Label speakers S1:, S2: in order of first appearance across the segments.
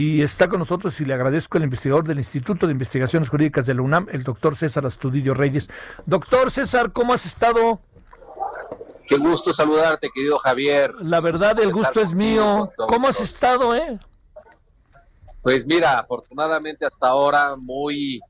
S1: Y está con nosotros y le agradezco el investigador del Instituto de Investigaciones Jurídicas de la UNAM, el doctor César Astudillo Reyes. Doctor César, ¿cómo has estado?
S2: Qué gusto saludarte, querido Javier.
S1: La verdad, el gusto es mío. ¿Cómo has estado, eh?
S2: Pues mira, afortunadamente hasta ahora muy,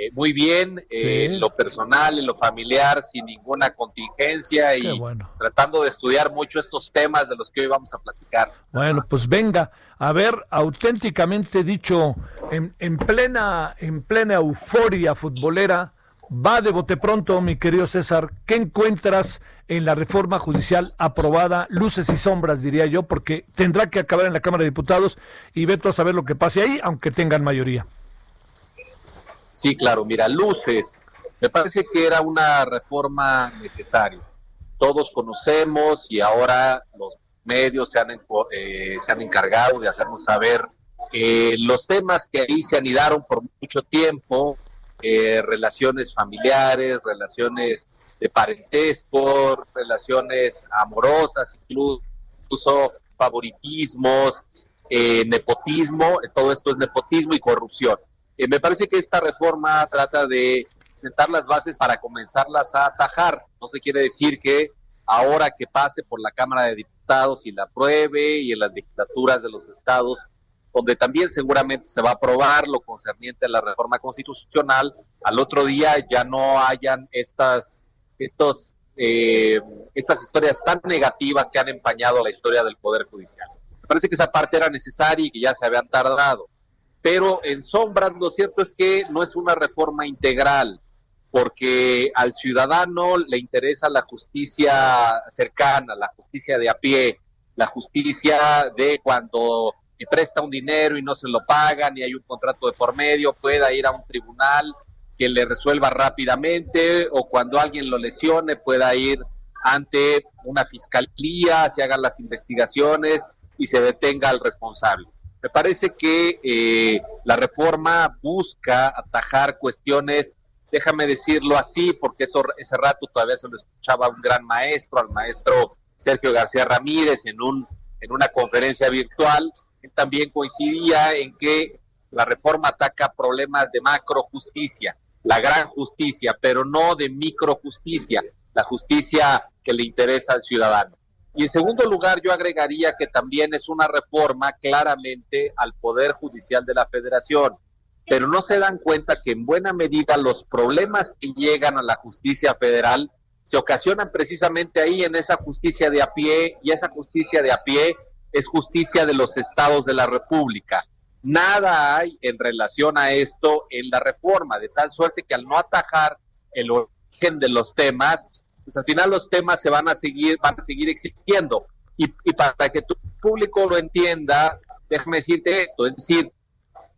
S2: eh, muy bien, eh, en lo personal, en lo familiar, sin ninguna contingencia y tratando de estudiar mucho estos temas de los que hoy vamos a platicar.
S1: Bueno, pues venga, a ver, auténticamente dicho, en, en plena, en plena euforia futbolera, va de bote pronto, mi querido César. ¿Qué encuentras en la reforma judicial aprobada? Luces y sombras, diría yo, porque tendrá que acabar en la Cámara de Diputados y veto a saber lo que pase ahí, aunque tengan mayoría.
S2: Sí, claro, mira, luces. Me parece que era una reforma necesaria. Todos conocemos y ahora los medios se han, eh, se han encargado de hacernos saber que los temas que ahí se anidaron por mucho tiempo, eh, relaciones familiares, relaciones de parentesco, relaciones amorosas, incluso favoritismos, eh, nepotismo, todo esto es nepotismo y corrupción. Eh, me parece que esta reforma trata de sentar las bases para comenzarlas a atajar. No se quiere decir que ahora que pase por la Cámara de Diputados y la apruebe y en las legislaturas de los estados donde también seguramente se va a aprobar lo concerniente a la reforma constitucional, al otro día ya no hayan estas, estos, eh, estas historias tan negativas que han empañado la historia del Poder Judicial. Me parece que esa parte era necesaria y que ya se habían tardado. Pero en sombras lo cierto es que no es una reforma integral, porque al ciudadano le interesa la justicia cercana, la justicia de a pie, la justicia de cuando presta un dinero y no se lo pagan y hay un contrato de por medio, pueda ir a un tribunal que le resuelva rápidamente o cuando alguien lo lesione pueda ir ante una fiscalía, se hagan las investigaciones y se detenga al responsable. Me parece que eh, la reforma busca atajar cuestiones, déjame decirlo así, porque eso, ese rato todavía se lo escuchaba a un gran maestro, al maestro Sergio García Ramírez, en, un, en una conferencia virtual, también coincidía en que la reforma ataca problemas de macro justicia, la gran justicia, pero no de micro justicia, la justicia que le interesa al ciudadano. Y en segundo lugar, yo agregaría que también es una reforma claramente al Poder Judicial de la Federación, pero no se dan cuenta que en buena medida los problemas que llegan a la justicia federal se ocasionan precisamente ahí en esa justicia de a pie y esa justicia de a pie es justicia de los estados de la República. Nada hay en relación a esto en la reforma, de tal suerte que al no atajar el origen de los temas, pues al final los temas se van a seguir, van a seguir existiendo. Y, y para que tu público lo entienda, déjame decirte esto, es decir,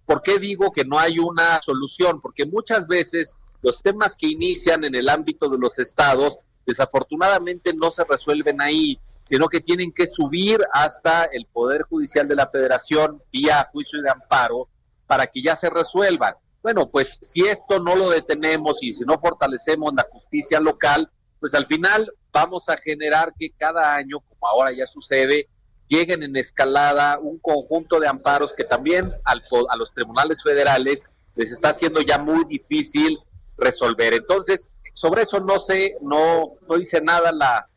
S2: ¿por qué digo que no hay una solución? Porque muchas veces los temas que inician en el ámbito de los estados desafortunadamente no se resuelven ahí, sino que tienen que subir hasta el Poder Judicial de la Federación vía juicio de amparo para que ya se resuelvan. Bueno, pues si esto no lo detenemos y si no fortalecemos la justicia local, pues al final vamos a generar que cada año, como ahora ya sucede, lleguen en escalada un conjunto de amparos que también al, a los tribunales federales les está haciendo ya muy difícil resolver. Entonces, sobre eso no sé, no, no dice nada la,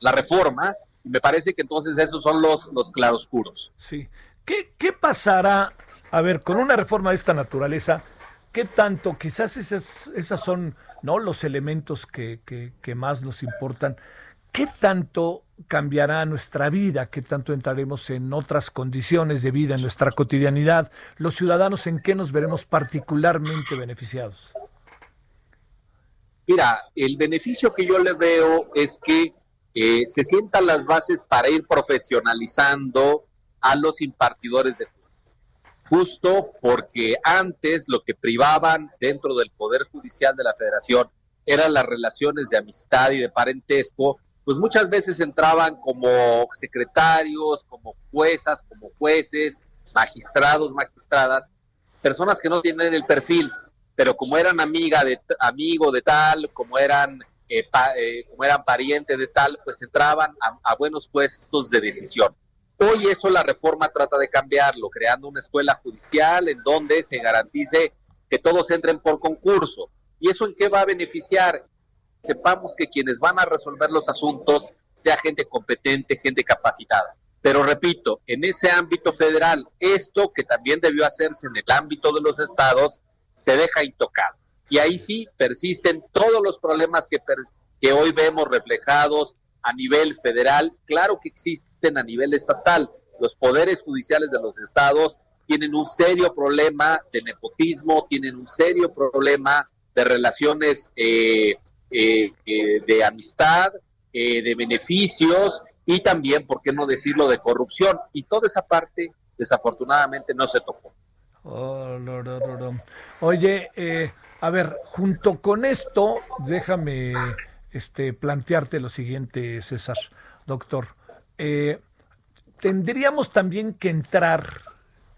S2: la reforma, y me parece que entonces esos son los, los claroscuros.
S1: Sí. ¿Qué, ¿Qué pasará, a ver, con una reforma de esta naturaleza? ¿Qué tanto, quizás esas, esas son no los elementos que, que, más nos importan? ¿Qué tanto cambiará nuestra vida? ¿Qué tanto entraremos en otras condiciones de vida en nuestra cotidianidad? ¿Los ciudadanos en qué nos veremos particularmente beneficiados?
S2: Mira, el beneficio que yo le veo es que eh, se sientan las bases para ir profesionalizando a los impartidores de justicia. Justo porque antes lo que privaban dentro del Poder Judicial de la Federación eran las relaciones de amistad y de parentesco, pues muchas veces entraban como secretarios, como juezas, como jueces, magistrados, magistradas, personas que no tienen el perfil, pero como eran amiga de amigo de tal, como eran eh, eh, como eran parientes de tal, pues entraban a, buenos puestos de decisión. Hoy eso la reforma trata de cambiarlo, creando una escuela judicial en donde se garantice que todos entren por concurso. ¿Y eso en qué va a beneficiar? Sepamos que quienes van a resolver los asuntos sea gente competente, gente capacitada. Pero repito, en ese ámbito federal, esto que también debió hacerse en el ámbito de los estados, se deja intocado. Y ahí sí persisten todos los problemas que, que hoy vemos reflejados a nivel federal. Claro que existen a nivel estatal. Los poderes judiciales de los estados tienen un serio problema de nepotismo, tienen un serio problema de relaciones eh, eh, eh, de amistad, de beneficios y también, ¿por qué no decirlo?, de corrupción. Y toda esa parte, desafortunadamente, no se tocó.
S1: Oh, Oye, eh, a ver, junto con esto, déjame este, plantearte lo siguiente, César, doctor. Eh, tendríamos también que entrar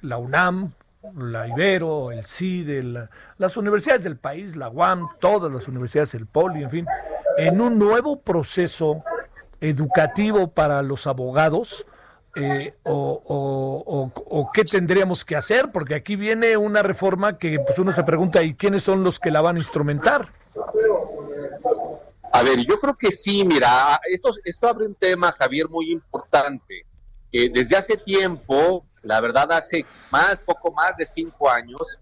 S1: la UNAM, la Ibero, el CIDE, las universidades del país, la UAM, todas las universidades, el POLI, en fin, en un nuevo proceso educativo para los abogados eh, o, qué tendríamos que hacer? Porque aquí viene una reforma que pues uno se pregunta, ¿y quiénes son los que la van a instrumentar?
S2: A ver, yo creo que sí, mira, esto, esto abre un tema, Javier, muy importante. desde hace tiempo, la verdad, hace más, poco más de cinco años,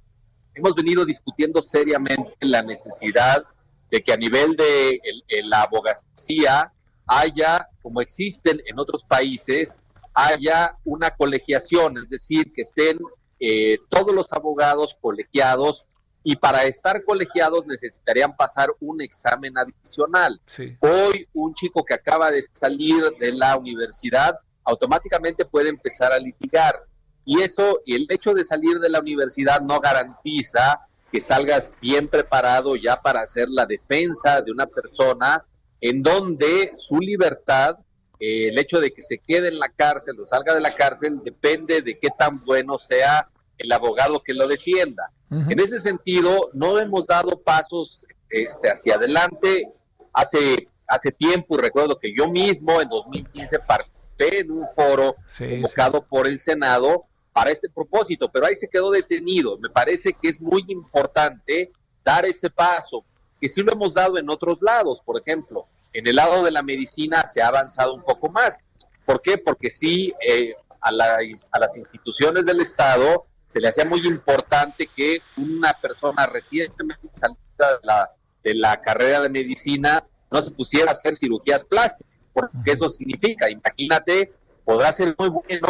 S2: hemos venido discutiendo seriamente la necesidad de que a nivel de la abogacía haya, como existen en otros países, haya una colegiación, es decir, que estén eh, todos los abogados colegiados y para estar colegiados necesitarían pasar un examen adicional. Hoy un chico que acaba de salir de la universidad automáticamente puede empezar a litigar y eso y el hecho de salir de la universidad no garantiza que salgas bien preparado ya para hacer la defensa de una persona en donde su libertad eh, el hecho de que se quede en la cárcel o salga de la cárcel depende de qué tan bueno sea el abogado que lo defienda. En ese sentido, no hemos dado pasos este, hacia adelante. Hace, hace tiempo, recuerdo que yo mismo en 2015 participé en un foro convocado por el Senado para este propósito, pero ahí se quedó detenido. Me parece que es muy importante dar ese paso, que sí lo hemos dado en otros lados, por ejemplo, en el lado de la medicina se ha avanzado un poco más. ¿Por qué? Porque sí, eh, a, a las instituciones del Estado se le hacía muy importante que una persona recientemente salida de la, de la carrera de medicina no se pusiera a hacer cirugías plásticas, porque eso significa, imagínate, podrá ser muy bueno,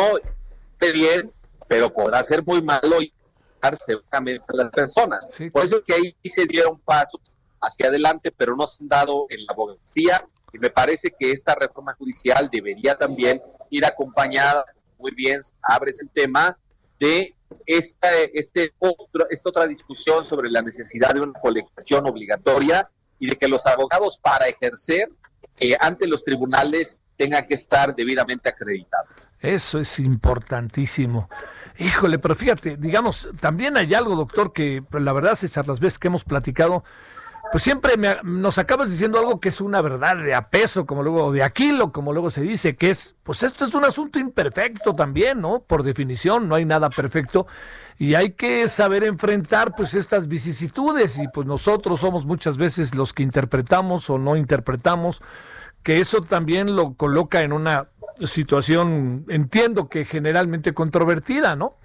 S2: bien, pero podrá ser muy malo y seguramente a las personas. Por eso que ahí se dieron pasos hacia adelante, pero no se han dado en la abogacía. Y me parece que esta reforma judicial debería también ir acompañada, muy bien, abres el tema, de esta, este otro, esta otra discusión sobre la necesidad de una colección obligatoria y de que los abogados para ejercer eh, ante los tribunales tengan que estar debidamente acreditados.
S1: Eso es importantísimo. Híjole, pero fíjate, digamos, también hay algo, doctor, que la verdad, César, las veces que hemos platicado, pues siempre nos acabas diciendo algo que es una verdad de a peso, como luego de Aquilo, como luego se dice, que es, pues esto es un asunto imperfecto también, ¿no? Por definición, no hay nada perfecto y hay que saber enfrentar pues estas vicisitudes y pues nosotros somos muchas veces los que interpretamos o no interpretamos, que eso también lo coloca en una situación, entiendo que generalmente controvertida, ¿no?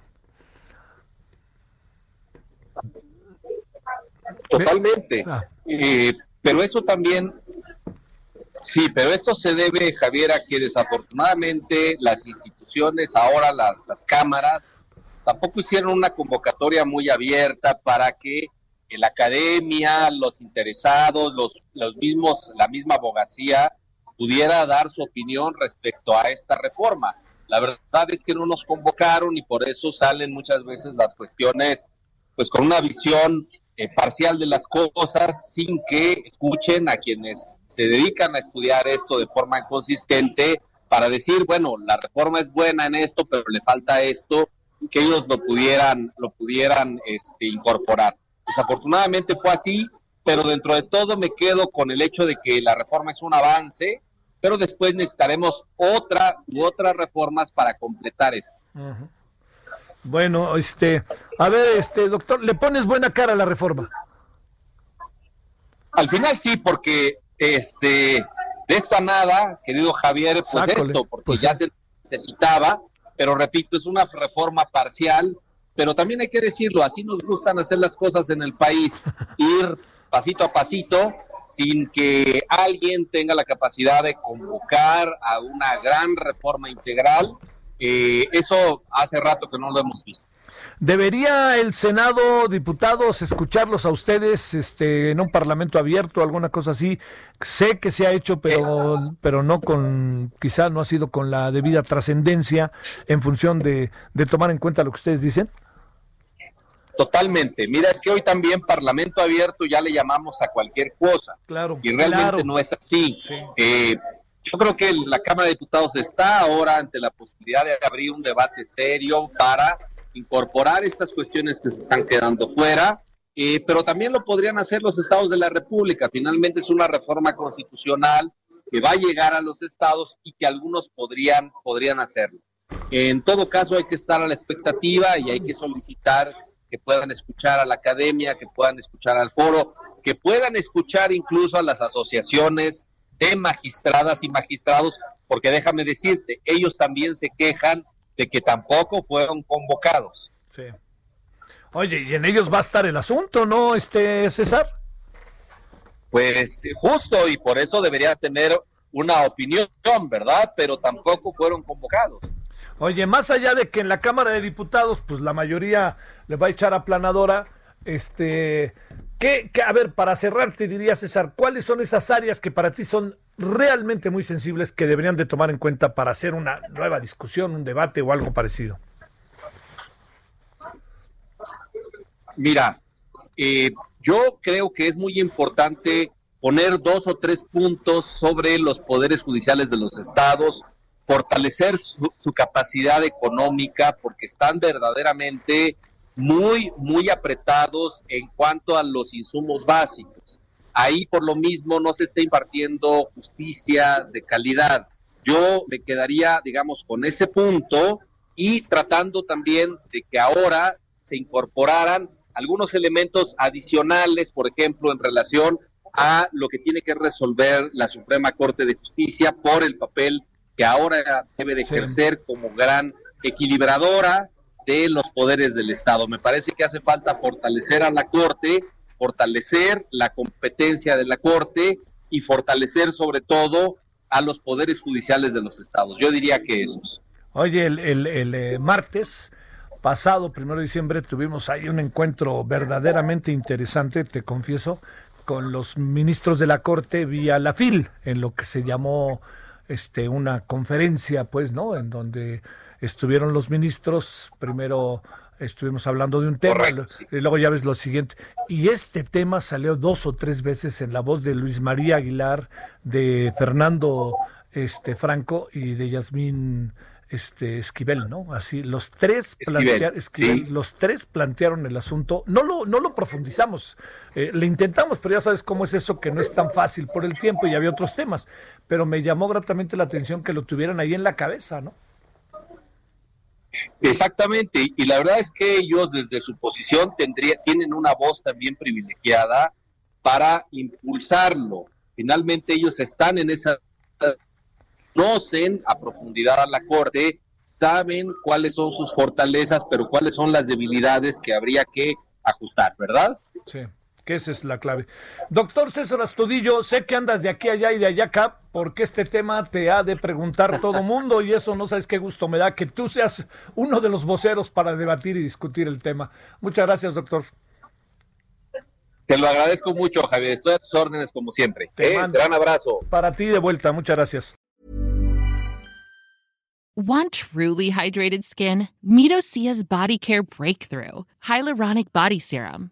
S2: Totalmente. Ah. Eh, pero eso también, sí, pero esto se debe, Javier, a que desafortunadamente las instituciones, ahora las cámaras, tampoco hicieron una convocatoria muy abierta para que la academia, los interesados, los, los mismos, la misma abogacía pudiera dar su opinión respecto a esta reforma. La verdad es que no nos convocaron y por eso salen muchas veces las cuestiones, pues con una visión eh, parcial de las cosas, sin que escuchen a quienes se dedican a estudiar esto de forma consistente para decir, bueno, la reforma es buena en esto, pero le falta esto, que ellos lo pudieran, lo pudieran este, incorporar. Desafortunadamente fue así, pero dentro de todo me quedo con el hecho de que la reforma es un avance, pero después necesitaremos otra u otras reformas para completar esto.
S1: Bueno, este, a ver, este doctor, ¿le pones buena cara a la reforma?
S2: Al final sí, porque este de esto a nada, querido Javier, pues esto, porque pues ya se necesitaba, pero repito, es una reforma parcial, pero también hay que decirlo, así nos gustan hacer las cosas en el país, ir pasito a pasito, sin que alguien tenga la capacidad de convocar a una gran reforma integral. Eh, eso hace rato que no lo hemos visto.
S1: ¿Debería el Senado, diputados, escucharlos a ustedes este, en un parlamento abierto, alguna cosa así? Sé que se ha hecho, pero, pero no con, quizá no ha sido con la debida trascendencia en función de, de tomar en cuenta lo que ustedes dicen.
S2: Totalmente. Mira, es que hoy también Parlamento Abierto ya le llamamos a cualquier cosa.
S1: Claro.
S2: Y realmente no es así. Eh, yo creo que la Cámara de Diputados está ahora ante la posibilidad de abrir un debate serio para incorporar estas cuestiones que se están quedando fuera, eh, pero también lo podrían hacer los estados de la República. Finalmente es una reforma constitucional que va a llegar a los estados y que algunos podrían, podrían hacerlo. En todo caso hay que estar a la expectativa y hay que solicitar que puedan escuchar a la academia, que puedan escuchar al foro, que puedan escuchar incluso a las asociaciones de magistradas y magistrados, porque déjame decirte, ellos también se quejan de que tampoco fueron convocados.
S1: Sí. Oye, y en ellos va a estar el asunto, ¿no, este César?
S2: Pues justo, y por eso debería tener una opinión, ¿verdad? Pero tampoco fueron convocados.
S1: Oye, más allá de que en la Cámara de Diputados, pues la mayoría le va a echar aplanadora, este, ¿qué, a ver, para cerrar te diría César, ¿cuáles son esas áreas que para ti son realmente muy sensibles que deberían de tomar en cuenta para hacer una nueva discusión, un debate o algo parecido?
S2: Mira, eh, yo creo que es muy importante poner dos o tres puntos sobre los poderes judiciales de los estados, fortalecer su, capacidad económica porque están verdaderamente muy, muy apretados en cuanto a los insumos básicos. Ahí por lo mismo no se está impartiendo justicia de calidad. Yo me quedaría, digamos, con ese punto y tratando también de que ahora se incorporaran algunos elementos adicionales, por ejemplo, en relación a lo que tiene que resolver la Suprema Corte de Justicia por el papel que ahora debe de ejercer como gran equilibradora de los poderes del Estado. Me parece que hace falta fortalecer a la Corte, fortalecer la competencia de la Corte y fortalecer sobre todo a los poderes judiciales de los estados. Yo diría que esos.
S1: Oye, el, el, eh, martes pasado, primero de diciembre, tuvimos ahí un encuentro verdaderamente interesante, te confieso, con los ministros de la Corte vía la FIL, en lo que se llamó este, una conferencia, pues, ¿no? En donde estuvieron los ministros, primero estuvimos hablando de un tema y luego ya ves lo siguiente. Y este tema salió dos o tres veces en la voz de Luis María Aguilar, de Fernando este, Franco y de Yasmín este Esquivel, ¿no? Así los tres los tres plantearon el asunto. No lo no lo profundizamos. Eh, le intentamos, pero ya sabes cómo es eso que no es tan fácil por el tiempo y había otros temas, pero me llamó gratamente la atención que lo tuvieran ahí en la cabeza, ¿no?
S2: Exactamente, y la verdad es que ellos desde su posición tendría, tienen una voz también privilegiada para impulsarlo. Finalmente ellos están en esa conocen a profundidad a la Corte, saben cuáles son sus fortalezas, pero cuáles son las debilidades que habría que ajustar, ¿verdad?
S1: Sí, que esa es la clave. Doctor César Astudillo, sé que andas de aquí allá y de allá acá, porque este tema te ha de preguntar todo mundo y eso no sabes qué gusto me da que tú seas uno de los voceros para debatir y discutir el tema. Muchas gracias, doctor.
S2: Te lo agradezco mucho, Javier. Estoy a tus órdenes como siempre. Te ¿eh? Gran abrazo.
S1: Para ti de vuelta. Muchas gracias.
S3: Want truly hydrated skin? Meet Osea's Body Care Breakthrough Hyaluronic Body Serum.